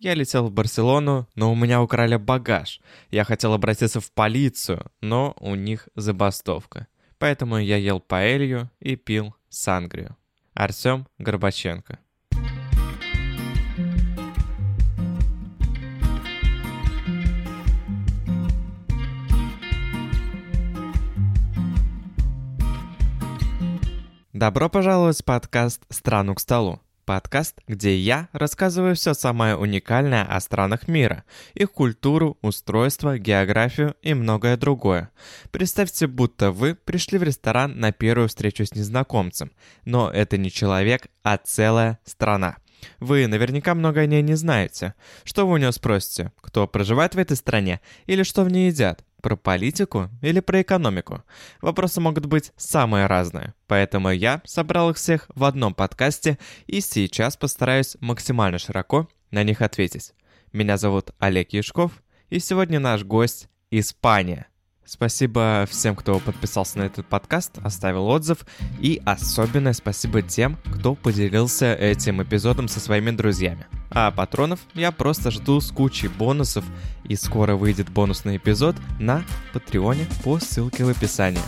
Я летел в Барселону, но у меня украли багаж. Я хотел обратиться в полицию, но у них забастовка. Поэтому я ел паэлью и пил сангрию. Артем Горбаченко. Добро пожаловать в подкаст «Страну к столу». Подкаст, где я рассказываю все самое уникальное о странах мира, их культуру, устройство, географию и многое другое. Представьте, будто вы пришли в ресторан на первую встречу с незнакомцем, но это не человек, а целая страна. Вы наверняка много о ней не знаете. Что вы у него спросите? Кто проживает в этой стране? Или что в ней едят? Про политику или про экономику? Вопросы могут быть самые разные, поэтому я собрал их всех в одном подкасте и сейчас постараюсь максимально широко на них ответить. Меня зовут Олег Яшков, и сегодня наш гость – Испания – Спасибо всем, кто подписался на этот подкаст, оставил отзыв. И особенное спасибо тем, кто поделился этим эпизодом со своими друзьями. А патронов я просто жду с кучей бонусов. И скоро выйдет бонусный эпизод на Патреоне по ссылке в описании.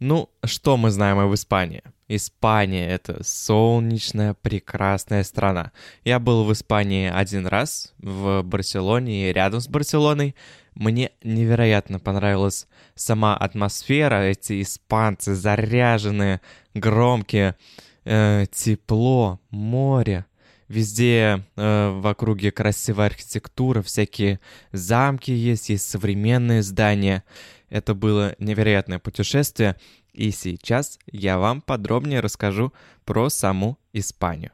Ну, что мы знаем об Испании? Испания — это солнечная, прекрасная страна. Я был в Испании один раз, в Барселоне и рядом с Барселоной. Мне невероятно понравилась сама атмосфера, эти испанцы заряженные, громкие, э, тепло, море. Везде э, в округе красивая архитектура, всякие замки есть, есть современные здания. Это было невероятное путешествие. И сейчас я вам подробнее расскажу про саму Испанию.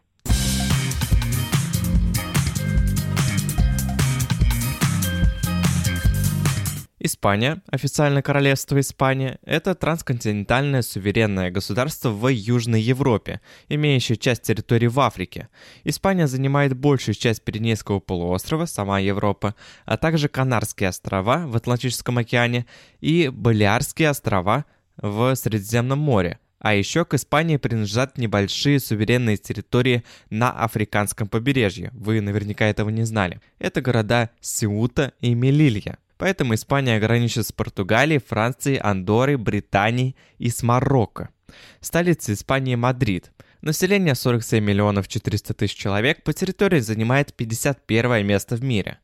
Испания, официальное королевство Испания, это трансконтинентальное суверенное государство в Южной Европе, имеющее часть территории в Африке. Испания занимает большую часть Пиренейского полуострова, сама Европа, а также Канарские острова в Атлантическом океане и Балиарские острова – в Средиземном море. А еще к Испании принадлежат небольшие суверенные территории на африканском побережье. Вы наверняка этого не знали. Это города Сиута и Мелилья. Поэтому Испания граничит с Португалией, Францией, Андорой, Британией и с Марокко. Столица Испании Мадрид. Население 47 миллионов 400 тысяч человек по территории занимает 51 место в мире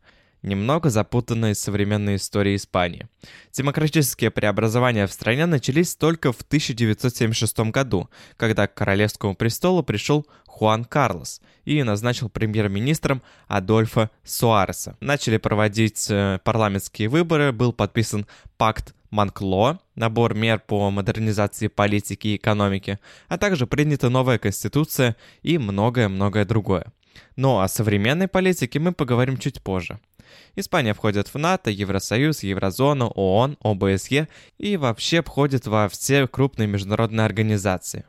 немного запутанной современной истории Испании. Демократические преобразования в стране начались только в 1976 году, когда к королевскому престолу пришел Хуан Карлос и назначил премьер-министром Адольфа Суареса. Начали проводить э, парламентские выборы, был подписан пакт Манкло, набор мер по модернизации политики и экономики, а также принята новая конституция и многое-многое другое. Но о современной политике мы поговорим чуть позже. Испания входит в НАТО, Евросоюз, Еврозону, ООН, ОБСЕ и вообще входит во все крупные международные организации.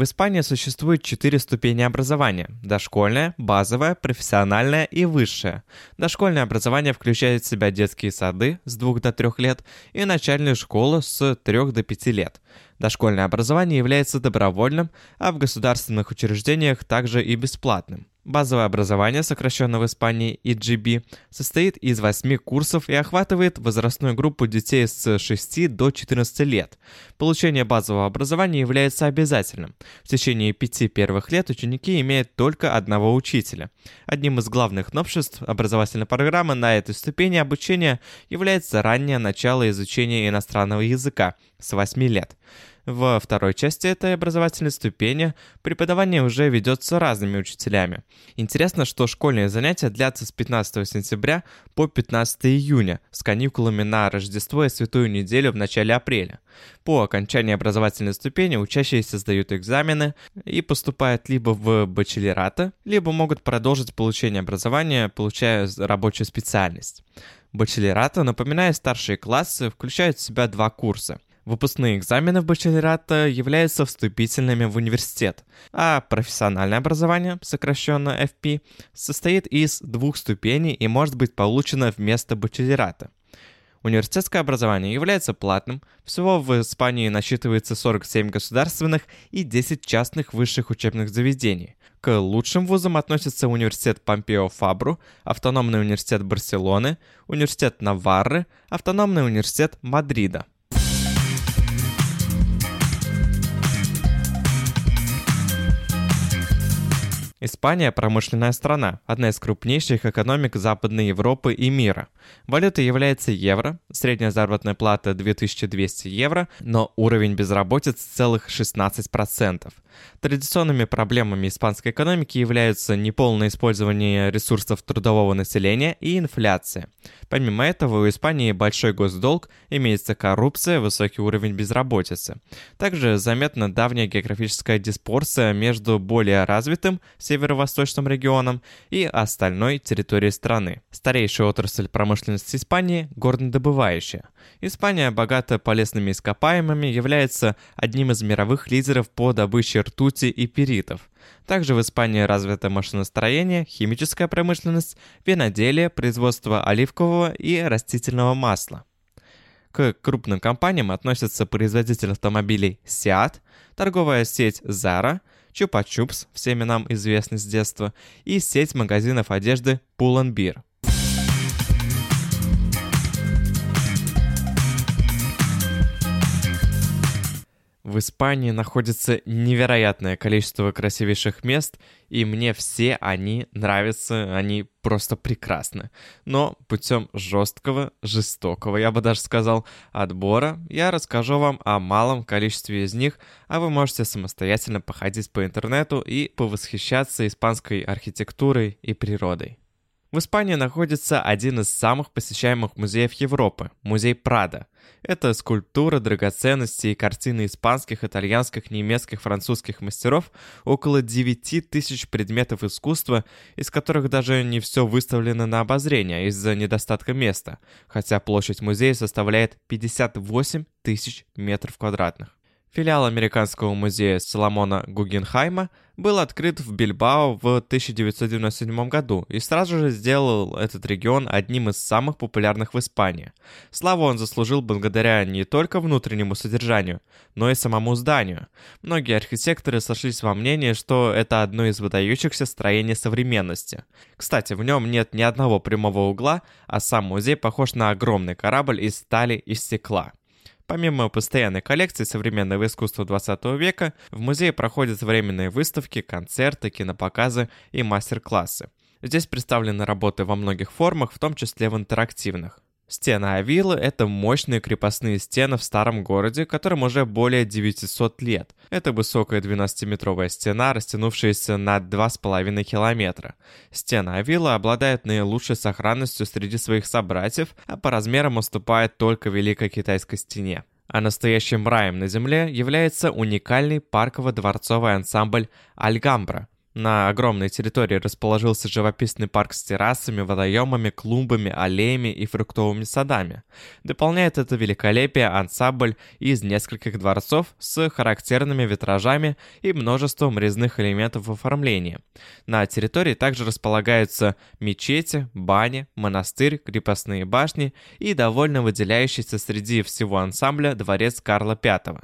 В Испании существует четыре ступени образования – дошкольное, базовое, профессиональное и высшее. Дошкольное образование включает в себя детские сады с 2 до 3 лет и начальную школу с 3 до 5 лет. Дошкольное образование является добровольным, а в государственных учреждениях также и бесплатным. Базовое образование, сокращенно в Испании EGB, состоит из 8 курсов и охватывает возрастную группу детей с 6 до 14 лет. Получение базового образования является обязательным. В течение пяти первых лет ученики имеют только одного учителя. Одним из главных новшеств образовательной программы на этой ступени обучения является раннее начало изучения иностранного языка с 8 лет. Во второй части этой образовательной ступени преподавание уже ведется разными учителями. Интересно, что школьные занятия длятся с 15 сентября по 15 июня с каникулами на Рождество и Святую неделю в начале апреля. По окончании образовательной ступени учащиеся сдают экзамены и поступают либо в бачелораты, либо могут продолжить получение образования, получая рабочую специальность. Бачелораты, напоминая старшие классы, включают в себя два курса – Выпускные экзамены в бакалавриата являются вступительными в университет, а профессиональное образование, сокращенно FP, состоит из двух ступеней и может быть получено вместо бакалавриата. Университетское образование является платным. Всего в Испании насчитывается 47 государственных и 10 частных высших учебных заведений. К лучшим вузам относятся университет Помпео Фабру, автономный университет Барселоны, университет Наварры, автономный университет Мадрида. Испания – промышленная страна, одна из крупнейших экономик Западной Европы и мира. Валютой является евро, средняя заработная плата 2200 евро, но уровень безработицы целых 16%. Традиционными проблемами испанской экономики являются неполное использование ресурсов трудового населения и инфляция. Помимо этого, у Испании большой госдолг, имеется коррупция, высокий уровень безработицы. Также заметна давняя географическая диспорция между более развитым северо-восточным регионом и остальной территорией страны. Старейшая отрасль промышленности Испании – горнодобывающая. Испания, богата полезными ископаемыми, является одним из мировых лидеров по добыче ртути и перитов. Также в Испании развито машиностроение, химическая промышленность, виноделие, производство оливкового и растительного масла. К крупным компаниям относятся производитель автомобилей Seat, торговая сеть Zara, Чупа-Чупс, всеми нам известный с детства, и сеть магазинов одежды Pull&Bear. В Испании находится невероятное количество красивейших мест, и мне все они нравятся, они просто прекрасны. Но путем жесткого, жестокого, я бы даже сказал, отбора, я расскажу вам о малом количестве из них, а вы можете самостоятельно походить по интернету и повосхищаться испанской архитектурой и природой. В Испании находится один из самых посещаемых музеев Европы – музей Прада. Это скульптура, драгоценности и картины испанских, итальянских, немецких, французских мастеров, около 9 тысяч предметов искусства, из которых даже не все выставлено на обозрение из-за недостатка места, хотя площадь музея составляет 58 тысяч метров квадратных. Филиал Американского музея Соломона Гугенхайма был открыт в Бильбао в 1997 году и сразу же сделал этот регион одним из самых популярных в Испании. Славу он заслужил благодаря не только внутреннему содержанию, но и самому зданию. Многие архитекторы сошлись во мнении, что это одно из выдающихся строений современности. Кстати, в нем нет ни одного прямого угла, а сам музей похож на огромный корабль из стали и стекла. Помимо постоянной коллекции современного искусства 20 века, в музее проходят временные выставки, концерты, кинопоказы и мастер-классы. Здесь представлены работы во многих формах, в том числе в интерактивных. Стены Авилы — это мощные крепостные стены в старом городе, которым уже более 900 лет. Это высокая 12-метровая стена, растянувшаяся на 2,5 километра. Стены Авилы обладают наилучшей сохранностью среди своих собратьев, а по размерам уступает только Великой Китайской стене. А настоящим раем на Земле является уникальный парково-дворцовый ансамбль «Альгамбра», на огромной территории расположился живописный парк с террасами, водоемами, клумбами, аллеями и фруктовыми садами. Дополняет это великолепие ансамбль из нескольких дворцов с характерными витражами и множеством резных элементов в оформлении. На территории также располагаются мечети, бани, монастырь, крепостные башни и довольно выделяющийся среди всего ансамбля дворец Карла V.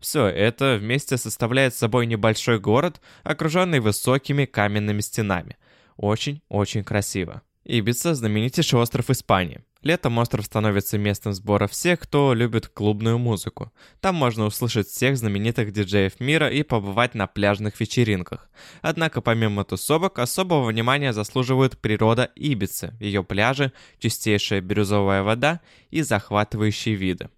Все это вместе составляет собой небольшой город, окруженный высокими каменными стенами. Очень-очень красиво. Ибица – знаменитейший остров Испании. Летом остров становится местом сбора всех, кто любит клубную музыку. Там можно услышать всех знаменитых диджеев мира и побывать на пляжных вечеринках. Однако помимо тусовок, особого внимания заслуживают природа Ибицы, ее пляжи, чистейшая бирюзовая вода и захватывающие виды.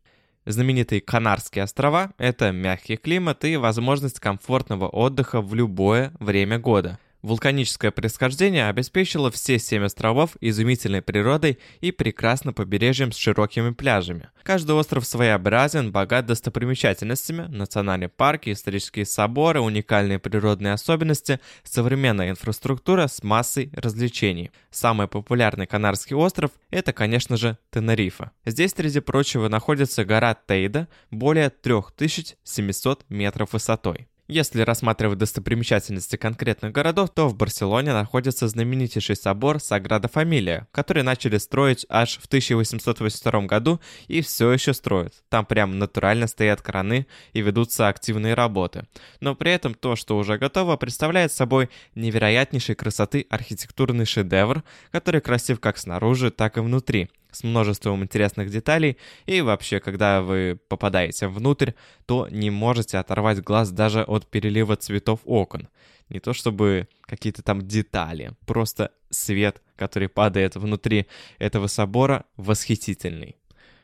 Знаменитые Канарские острова – это мягкий климат и возможность комфортного отдыха в любое время года. Вулканическое происхождение обеспечило все семь островов изумительной природой и прекрасным побережьем с широкими пляжами. Каждый остров своеобразен, богат достопримечательностями, национальные парки, исторические соборы, уникальные природные особенности, современная инфраструктура с массой развлечений. Самый популярный Канарский остров – это, конечно же, Тенерифа. Здесь, среди прочего, находится гора Тейда, более 3700 метров высотой. Если рассматривать достопримечательности конкретных городов, то в Барселоне находится знаменитейший собор Саграда Фамилия, который начали строить аж в 1882 году и все еще строят. Там прям натурально стоят краны и ведутся активные работы. Но при этом то, что уже готово, представляет собой невероятнейшей красоты архитектурный шедевр, который красив как снаружи, так и внутри с множеством интересных деталей, и вообще, когда вы попадаете внутрь, то не можете оторвать глаз даже от перелива цветов окон. Не то чтобы какие-то там детали, просто свет, который падает внутри этого собора, восхитительный.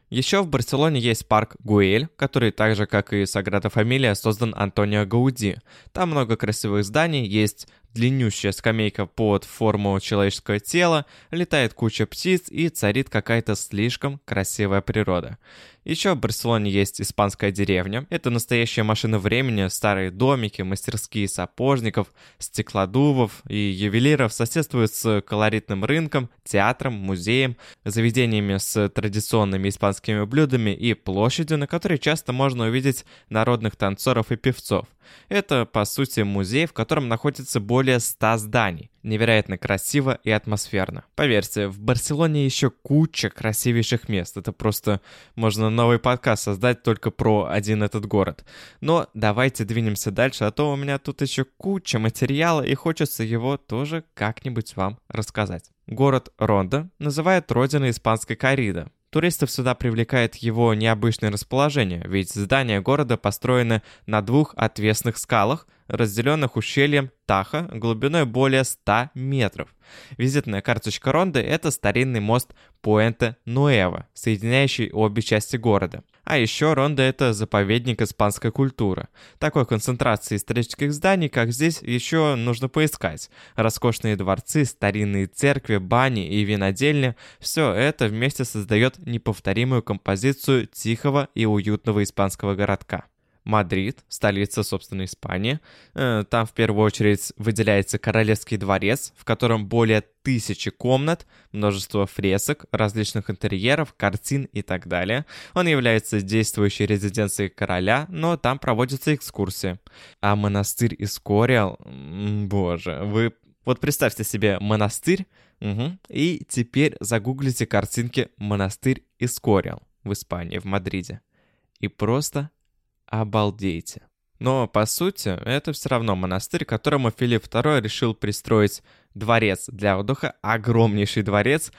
Еще в Барселоне есть парк Гуэль, который так же, как и Саграда Фамилия, создан Антонио Гауди. Там много красивых зданий, есть длиннющая скамейка под форму человеческого тела, летает куча птиц и царит какая-то слишком красивая природа. Еще в Барселоне есть испанская деревня. Это настоящая машина времени, старые домики, мастерские сапожников, стеклодувов и ювелиров соседствуют с колоритным рынком, театром, музеем, заведениями с традиционными испанскими блюдами и площадью, на которой часто можно увидеть народных танцоров и певцов. Это, по сути, музей, в котором находится более 100 зданий. Невероятно красиво и атмосферно. Поверьте, в Барселоне еще куча красивейших мест. Это просто можно новый подкаст создать только про один этот город. Но давайте двинемся дальше, а то у меня тут еще куча материала и хочется его тоже как-нибудь вам рассказать. Город Ронда называют родиной испанской коррида. Туристов сюда привлекает его необычное расположение, ведь здания города построены на двух отвесных скалах, разделенных ущельем Таха глубиной более 100 метров. Визитная карточка Ронды – это старинный мост Пуэнте Нуэва, соединяющий обе части города. А еще Ронда – это заповедник испанской культуры. Такой концентрации исторических зданий, как здесь, еще нужно поискать. Роскошные дворцы, старинные церкви, бани и винодельни – все это вместе создает неповторимую композицию тихого и уютного испанского городка. Мадрид, столица, собственно, Испании. Э, там в первую очередь выделяется Королевский дворец, в котором более тысячи комнат, множество фресок, различных интерьеров, картин и так далее. Он является действующей резиденцией короля, но там проводятся экскурсии. А монастырь Искориал, боже, вы... Вот представьте себе монастырь, угу, и теперь загуглите картинки «Монастырь Искориал» в Испании, в Мадриде. И просто обалдейте. Но, по сути, это все равно монастырь, которому Филипп II решил пристроить дворец для отдыха, огромнейший дворец,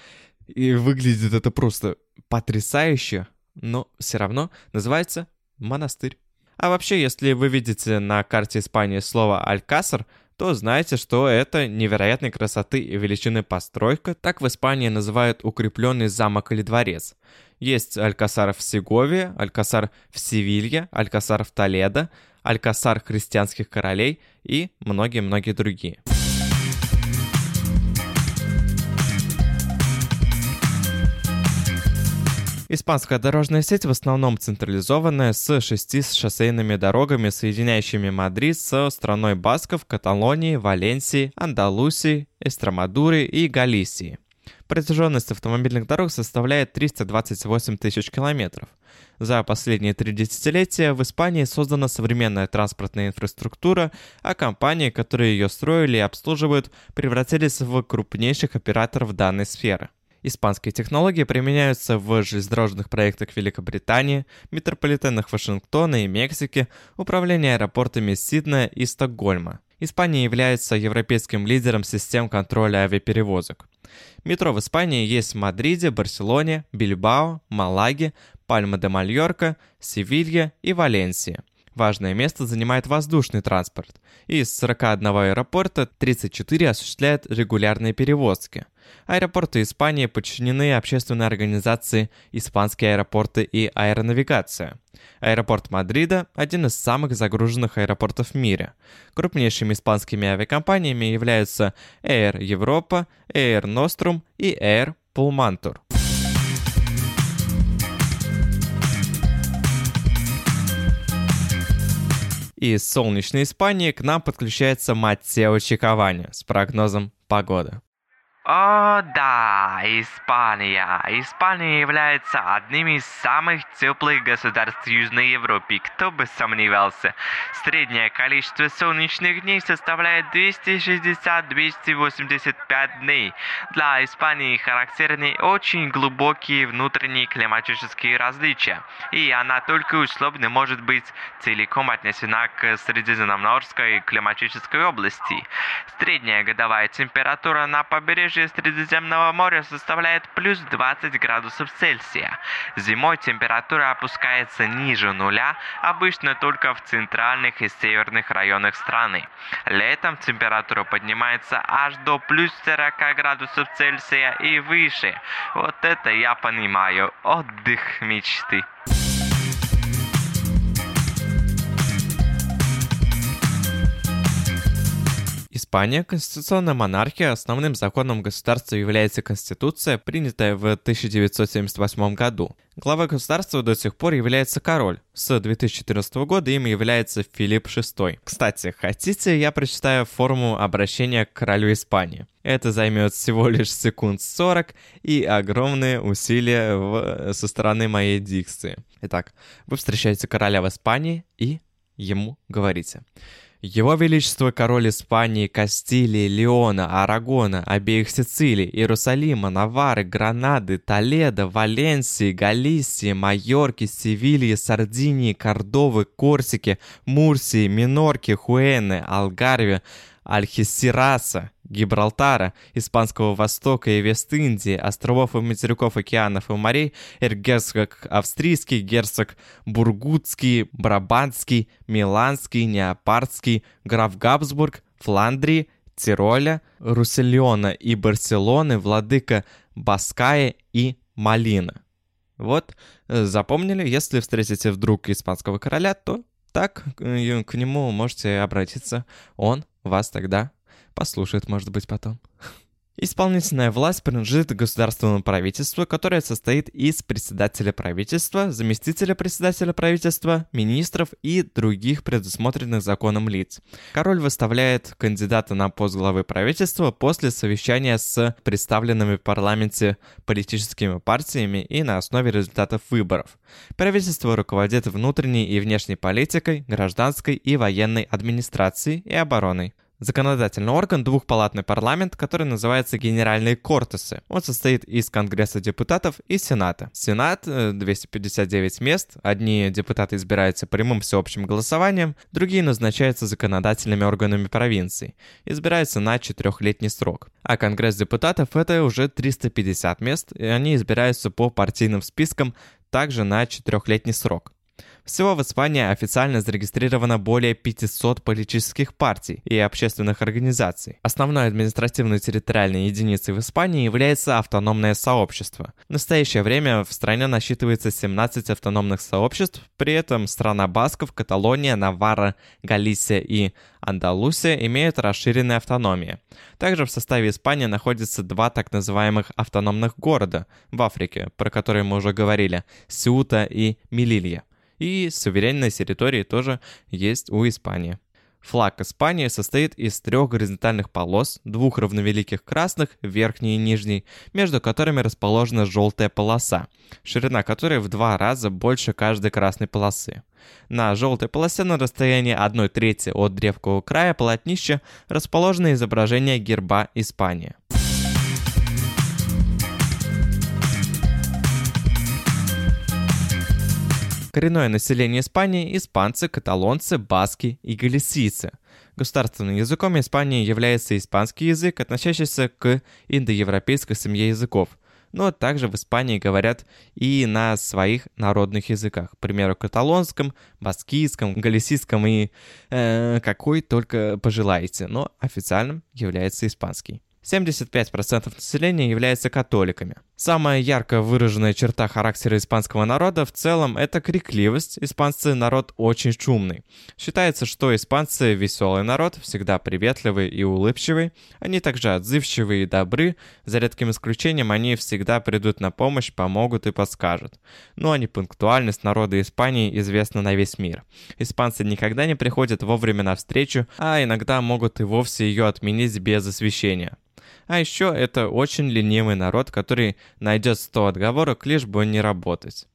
и выглядит это просто потрясающе, но все равно называется монастырь. А вообще, если вы видите на карте Испании слово «Алькасар», то знаете, что это невероятной красоты и величины постройка, так в Испании называют укрепленный замок или дворец. Есть Алькасар в Сегове, Алькасар в Севилье, Алькасар в Толедо, Алькасар христианских королей и многие-многие другие. Испанская дорожная сеть в основном централизованная с шести шоссейными дорогами, соединяющими Мадрид со страной Басков, Каталонии, Валенсии, Андалусии, Эстромадуры и Галисии. Протяженность автомобильных дорог составляет 328 тысяч километров. За последние три десятилетия в Испании создана современная транспортная инфраструктура, а компании, которые ее строили и обслуживают, превратились в крупнейших операторов данной сферы. Испанские технологии применяются в железнодорожных проектах Великобритании, метрополитенах Вашингтона и Мексики, управлении аэропортами Сиднея и Стокгольма. Испания является европейским лидером систем контроля авиаперевозок. Метро в Испании есть в Мадриде, Барселоне, Бильбао, Малаге, Пальма де Мальорка, Севилье и Валенсии. Важное место занимает воздушный транспорт. Из 41 аэропорта 34 осуществляют регулярные перевозки. Аэропорты Испании подчинены общественной организации «Испанские аэропорты и аэронавигация». Аэропорт Мадрида – один из самых загруженных аэропортов в мире. Крупнейшими испанскими авиакомпаниями являются Air Europa, Air Nostrum и Air Pulmantur. Из солнечной Испании к нам подключается Матео Чиковани с прогнозом погоды. О, да, Испания. Испания является одним из самых теплых государств Южной Европы, кто бы сомневался. Среднее количество солнечных дней составляет 260-285 дней. Для Испании характерны очень глубокие внутренние климатические различия, и она только условно может быть целиком отнесена к Средиземноморской климатической области. Средняя годовая температура на побережье побережье Средиземного моря составляет плюс 20 градусов Цельсия. Зимой температура опускается ниже нуля, обычно только в центральных и северных районах страны. Летом температура поднимается аж до плюс 40 градусов Цельсия и выше. Вот это я понимаю. Отдых мечты. Испания – конституционная монархия. Основным законом государства является Конституция, принятая в 1978 году. Главой государства до сих пор является король. С 2014 года им является Филипп VI. Кстати, хотите, я прочитаю форму обращения к королю Испании? Это займет всего лишь секунд 40 и огромные усилия в... со стороны моей дикции. Итак, вы встречаете короля в Испании и ему говорите – его Величество король Испании, Кастилии, Леона, Арагона, обеих Сицилий, Иерусалима, Навары, Гранады, Толедо, Валенсии, Галисии, Майорки, Севильи, Сардинии, Кордовы, Корсики, Мурсии, Минорки, Хуэны, Алгарве, Альхисираса, Гибралтара, Испанского Востока и Вест-Индии, островов и материков, океанов и морей, эргерцог австрийский, герцог бургутский, брабантский, миланский, неопардский, граф Габсбург, Фландрии, Тироля, Руссельона и Барселоны, владыка Баская и Малина. Вот, э, запомнили, если встретите вдруг испанского короля, то так э, к нему можете обратиться. Он вас тогда послушает, может быть, потом. Исполнительная власть принадлежит государственному правительству, которое состоит из председателя правительства, заместителя председателя правительства, министров и других предусмотренных законом лиц. Король выставляет кандидата на пост главы правительства после совещания с представленными в парламенте политическими партиями и на основе результатов выборов. Правительство руководит внутренней и внешней политикой, гражданской и военной администрацией и обороной. Законодательный орган – двухпалатный парламент, который называется Генеральные Кортесы. Он состоит из Конгресса депутатов и Сената. Сенат – 259 мест. Одни депутаты избираются прямым всеобщим голосованием, другие назначаются законодательными органами провинций. Избираются на четырехлетний срок. А Конгресс депутатов – это уже 350 мест, и они избираются по партийным спискам также на четырехлетний срок. Всего в Испании официально зарегистрировано более 500 политических партий и общественных организаций. Основной административной территориальной единицей в Испании является автономное сообщество. В настоящее время в стране насчитывается 17 автономных сообществ, при этом страна Басков, Каталония, Наварра, Галисия и Андалусия имеют расширенные автономии. Также в составе Испании находятся два так называемых автономных города в Африке, про которые мы уже говорили, Сиута и Мелилья. И суверенные территории тоже есть у Испании. Флаг Испании состоит из трех горизонтальных полос, двух равновеликих красных, верхней и нижней, между которыми расположена желтая полоса, ширина которой в два раза больше каждой красной полосы. На желтой полосе на расстоянии 1 трети от древкового края полотнища расположено изображение герба Испании. Коренное население Испании – испанцы, каталонцы, баски и галисийцы. Государственным языком Испании является испанский язык, относящийся к индоевропейской семье языков. но также в Испании говорят и на своих народных языках, к примеру, каталонском, баскийском, галисийском и э, какой только пожелаете, но официальным является испанский. 75% населения являются католиками. Самая ярко выраженная черта характера испанского народа в целом – это крикливость. Испанцы – народ очень шумный. Считается, что испанцы – веселый народ, всегда приветливый и улыбчивый. Они также отзывчивые и добры. За редким исключением, они всегда придут на помощь, помогут и подскажут. Ну а непунктуальность народа Испании известна на весь мир. Испанцы никогда не приходят вовремя на встречу, а иногда могут и вовсе ее отменить без освещения. А еще это очень ленивый народ, который найдет 100 отговорок, лишь бы не работать.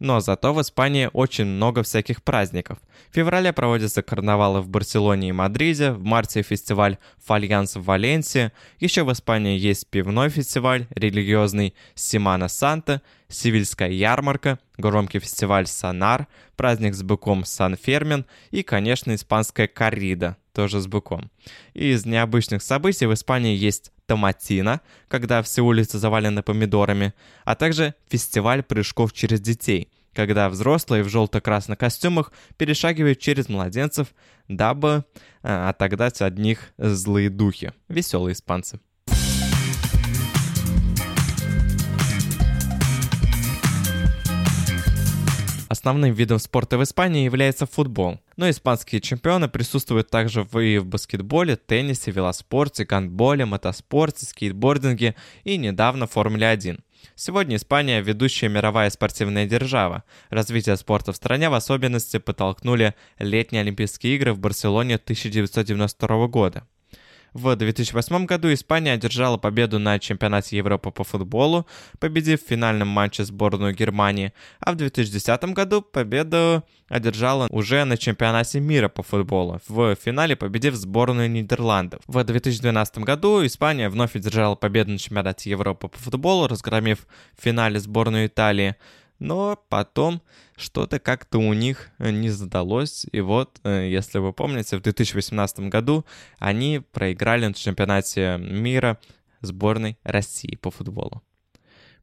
Но зато в Испании очень много всяких праздников. В феврале проводятся карнавалы в Барселоне и Мадриде, в марте фестиваль Фальянс в Валенсии, еще в Испании есть пивной фестиваль, религиозный Симана Санта, Сивильская ярмарка, громкий фестиваль Санар, праздник с быком Сан Фермин и, конечно, испанская коррида, тоже с быком. Из необычных событий в Испании есть Томатина, когда все улицы завалены помидорами, а также фестиваль прыжков через детей, когда взрослые в желто-красных костюмах перешагивают через младенцев, дабы э, отогнать от них злые духи. Веселые испанцы. Основным видом спорта в Испании является футбол, но испанские чемпионы присутствуют также и в баскетболе, теннисе, велоспорте, гандболе, мотоспорте, скейтбординге и недавно в Формуле 1. Сегодня Испания – ведущая мировая спортивная держава. Развитие спорта в стране в особенности подтолкнули летние Олимпийские игры в Барселоне 1992 года. В 2008 году Испания одержала победу на чемпионате Европы по футболу, победив в финальном матче сборную Германии, а в 2010 году победу одержала уже на чемпионате мира по футболу, в финале победив сборную Нидерландов. В 2012 году Испания вновь одержала победу на чемпионате Европы по футболу, разгромив в финале сборную Италии но потом что-то как-то у них э, не задалось. И вот, э, если вы помните, в 2018 году они проиграли на чемпионате мира сборной России по футболу.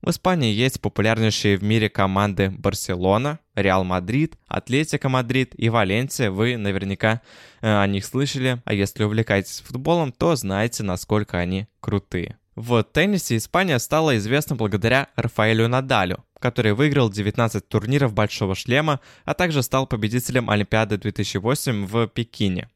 В Испании есть популярнейшие в мире команды Барселона, Реал Мадрид, Атлетико Мадрид и Валенсия. Вы наверняка э, о них слышали, а если увлекаетесь футболом, то знаете, насколько они крутые. В теннисе Испания стала известна благодаря Рафаэлю Надалю, который выиграл 19 турниров Большого шлема, а также стал победителем Олимпиады 2008 в Пекине.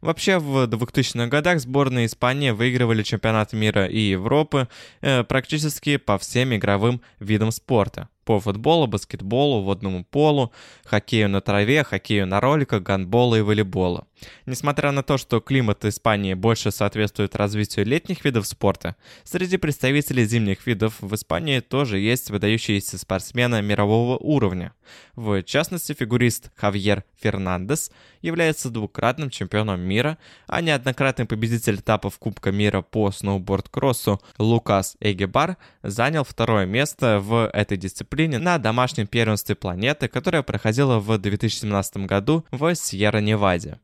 Вообще, в 2000-х годах сборные Испании выигрывали чемпионат мира и Европы э, практически по всем игровым видам спорта по футболу, баскетболу, водному полу, хоккею на траве, хоккею на роликах, гандболу и волейболу. Несмотря на то, что климат Испании больше соответствует развитию летних видов спорта, среди представителей зимних видов в Испании тоже есть выдающиеся спортсмены мирового уровня. В частности, фигурист Хавьер Фернандес является двукратным чемпионом мира, а неоднократный победитель этапов Кубка мира по сноуборд-кроссу Лукас Эгебар занял второе место в этой дисциплине на домашнем первенстве планеты, которое проходило в 2017 году в Сьерра-Неваде.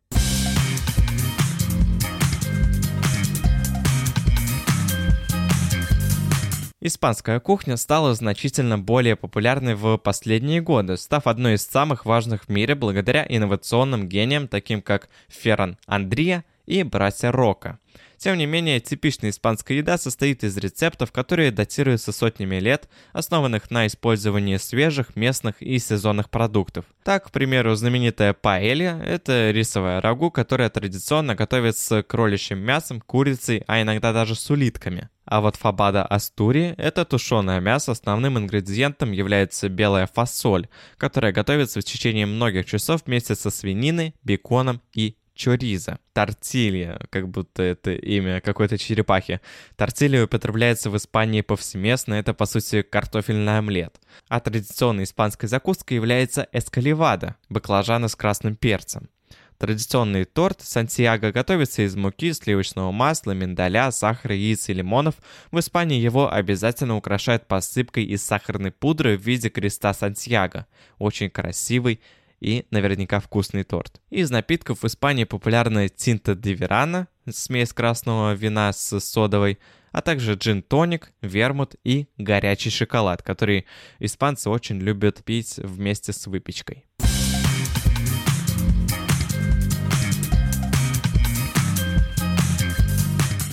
Испанская кухня стала значительно более популярной в последние годы, став одной из самых важных в мире благодаря инновационным гениям, таким как Ферран Андрия и братья Рока. Тем не менее, типичная испанская еда состоит из рецептов, которые датируются сотнями лет, основанных на использовании свежих, местных и сезонных продуктов. Так, к примеру, знаменитая паэлья – это рисовая рагу, которая традиционно готовится с кроличьим мясом, курицей, а иногда даже с улитками. А вот фабада астури – это тушеное мясо, основным ингредиентом является белая фасоль, которая готовится в течение многих часов вместе со свининой, беконом и чориза. Тортилья, как будто это имя какой-то черепахи. Тортилья употребляется в Испании повсеместно, это по сути картофельный омлет. А традиционной испанской закуской является эскаливада, баклажаны с красным перцем. Традиционный торт Сантьяго готовится из муки, сливочного масла, миндаля, сахара, яиц и лимонов. В Испании его обязательно украшают посыпкой из сахарной пудры в виде креста Сантьяго. Очень красивый, и наверняка вкусный торт. Из напитков в Испании популярна тинта де верана, смесь красного вина с содовой, а также джин-тоник, вермут и горячий шоколад, который испанцы очень любят пить вместе с выпечкой.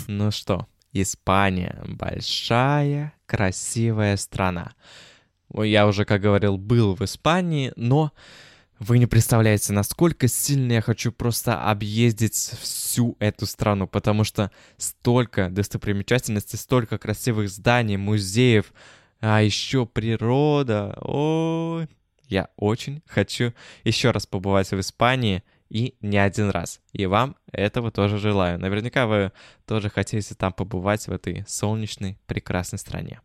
Ну что, Испания — большая, красивая страна. Я уже, как говорил, был в Испании, но вы не представляете, насколько сильно я хочу просто объездить всю эту страну, потому что столько достопримечательностей, столько красивых зданий, музеев, а еще природа. О, я очень хочу еще раз побывать в Испании и не один раз. И вам этого тоже желаю. Наверняка вы тоже хотите там побывать в этой солнечной, прекрасной стране.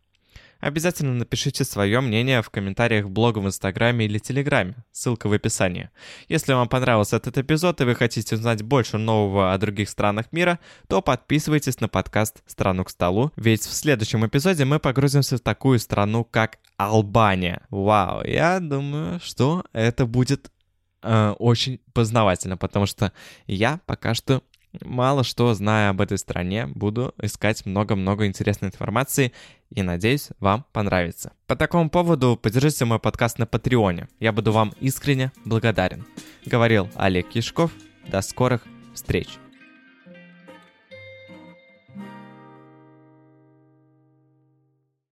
Обязательно напишите свое мнение в комментариях в блога в Инстаграме или Телеграме. Ссылка в описании. Если вам понравился этот эпизод и вы хотите узнать больше нового о других странах мира, то подписывайтесь на подкаст «Страну к столу», ведь в следующем эпизоде мы погрузимся в такую страну, как Албания. Вау, я думаю, что это будет э, очень познавательно, потому что я пока что мало что зная об этой стране, буду искать много-много интересной информации и надеюсь, вам понравится. По такому поводу поддержите мой подкаст на Патреоне. Я буду вам искренне благодарен. Говорил Олег Кишков. До скорых встреч.